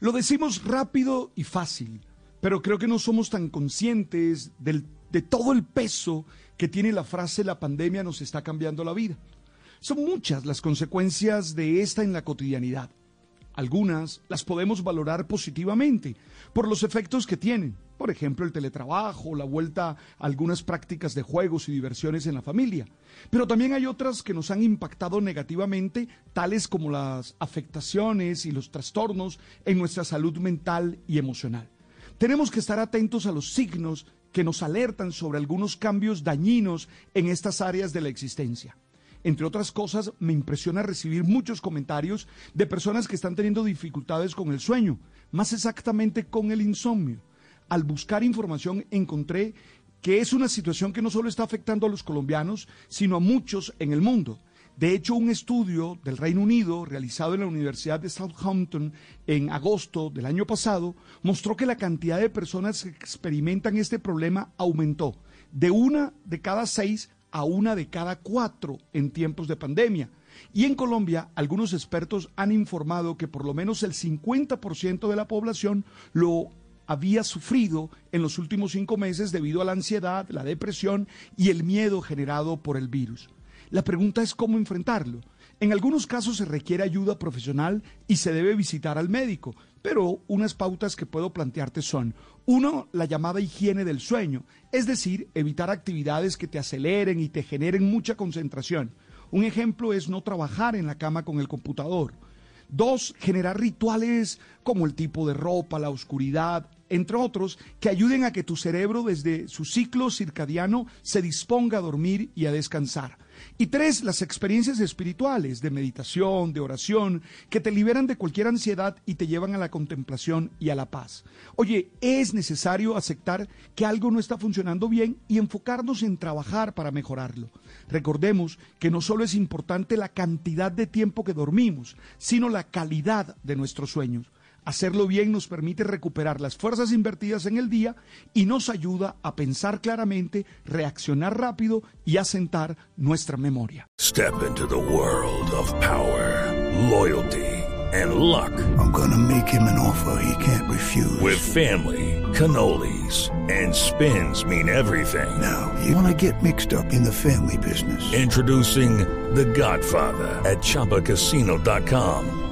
Lo decimos rápido y fácil, pero creo que no somos tan conscientes del, de todo el peso que tiene la frase la pandemia nos está cambiando la vida. Son muchas las consecuencias de esta en la cotidianidad. Algunas las podemos valorar positivamente por los efectos que tienen, por ejemplo el teletrabajo, la vuelta a algunas prácticas de juegos y diversiones en la familia. Pero también hay otras que nos han impactado negativamente, tales como las afectaciones y los trastornos en nuestra salud mental y emocional. Tenemos que estar atentos a los signos que nos alertan sobre algunos cambios dañinos en estas áreas de la existencia. Entre otras cosas, me impresiona recibir muchos comentarios de personas que están teniendo dificultades con el sueño, más exactamente con el insomnio. Al buscar información encontré que es una situación que no solo está afectando a los colombianos, sino a muchos en el mundo. De hecho, un estudio del Reino Unido realizado en la Universidad de Southampton en agosto del año pasado mostró que la cantidad de personas que experimentan este problema aumentó de una de cada seis a una de cada cuatro en tiempos de pandemia. Y en Colombia, algunos expertos han informado que por lo menos el 50% de la población lo había sufrido en los últimos cinco meses debido a la ansiedad, la depresión y el miedo generado por el virus. La pregunta es cómo enfrentarlo. En algunos casos se requiere ayuda profesional y se debe visitar al médico, pero unas pautas que puedo plantearte son, uno, la llamada higiene del sueño, es decir, evitar actividades que te aceleren y te generen mucha concentración. Un ejemplo es no trabajar en la cama con el computador. Dos, generar rituales como el tipo de ropa, la oscuridad, entre otros, que ayuden a que tu cerebro desde su ciclo circadiano se disponga a dormir y a descansar. Y tres, las experiencias espirituales de meditación, de oración, que te liberan de cualquier ansiedad y te llevan a la contemplación y a la paz. Oye, es necesario aceptar que algo no está funcionando bien y enfocarnos en trabajar para mejorarlo. Recordemos que no solo es importante la cantidad de tiempo que dormimos, sino la calidad de nuestros sueños. Hacerlo bien nos permite recuperar las fuerzas invertidas en el día y nos ayuda a pensar claramente, reaccionar rápido y asentar nuestra memoria. Step into the world of power, loyalty and luck. I'm gonna make him an offer he can't refuse. With family, cannolis and spins mean everything. Now, you wanna get mixed up in the family business. Introducing The Godfather at chapacasino.com.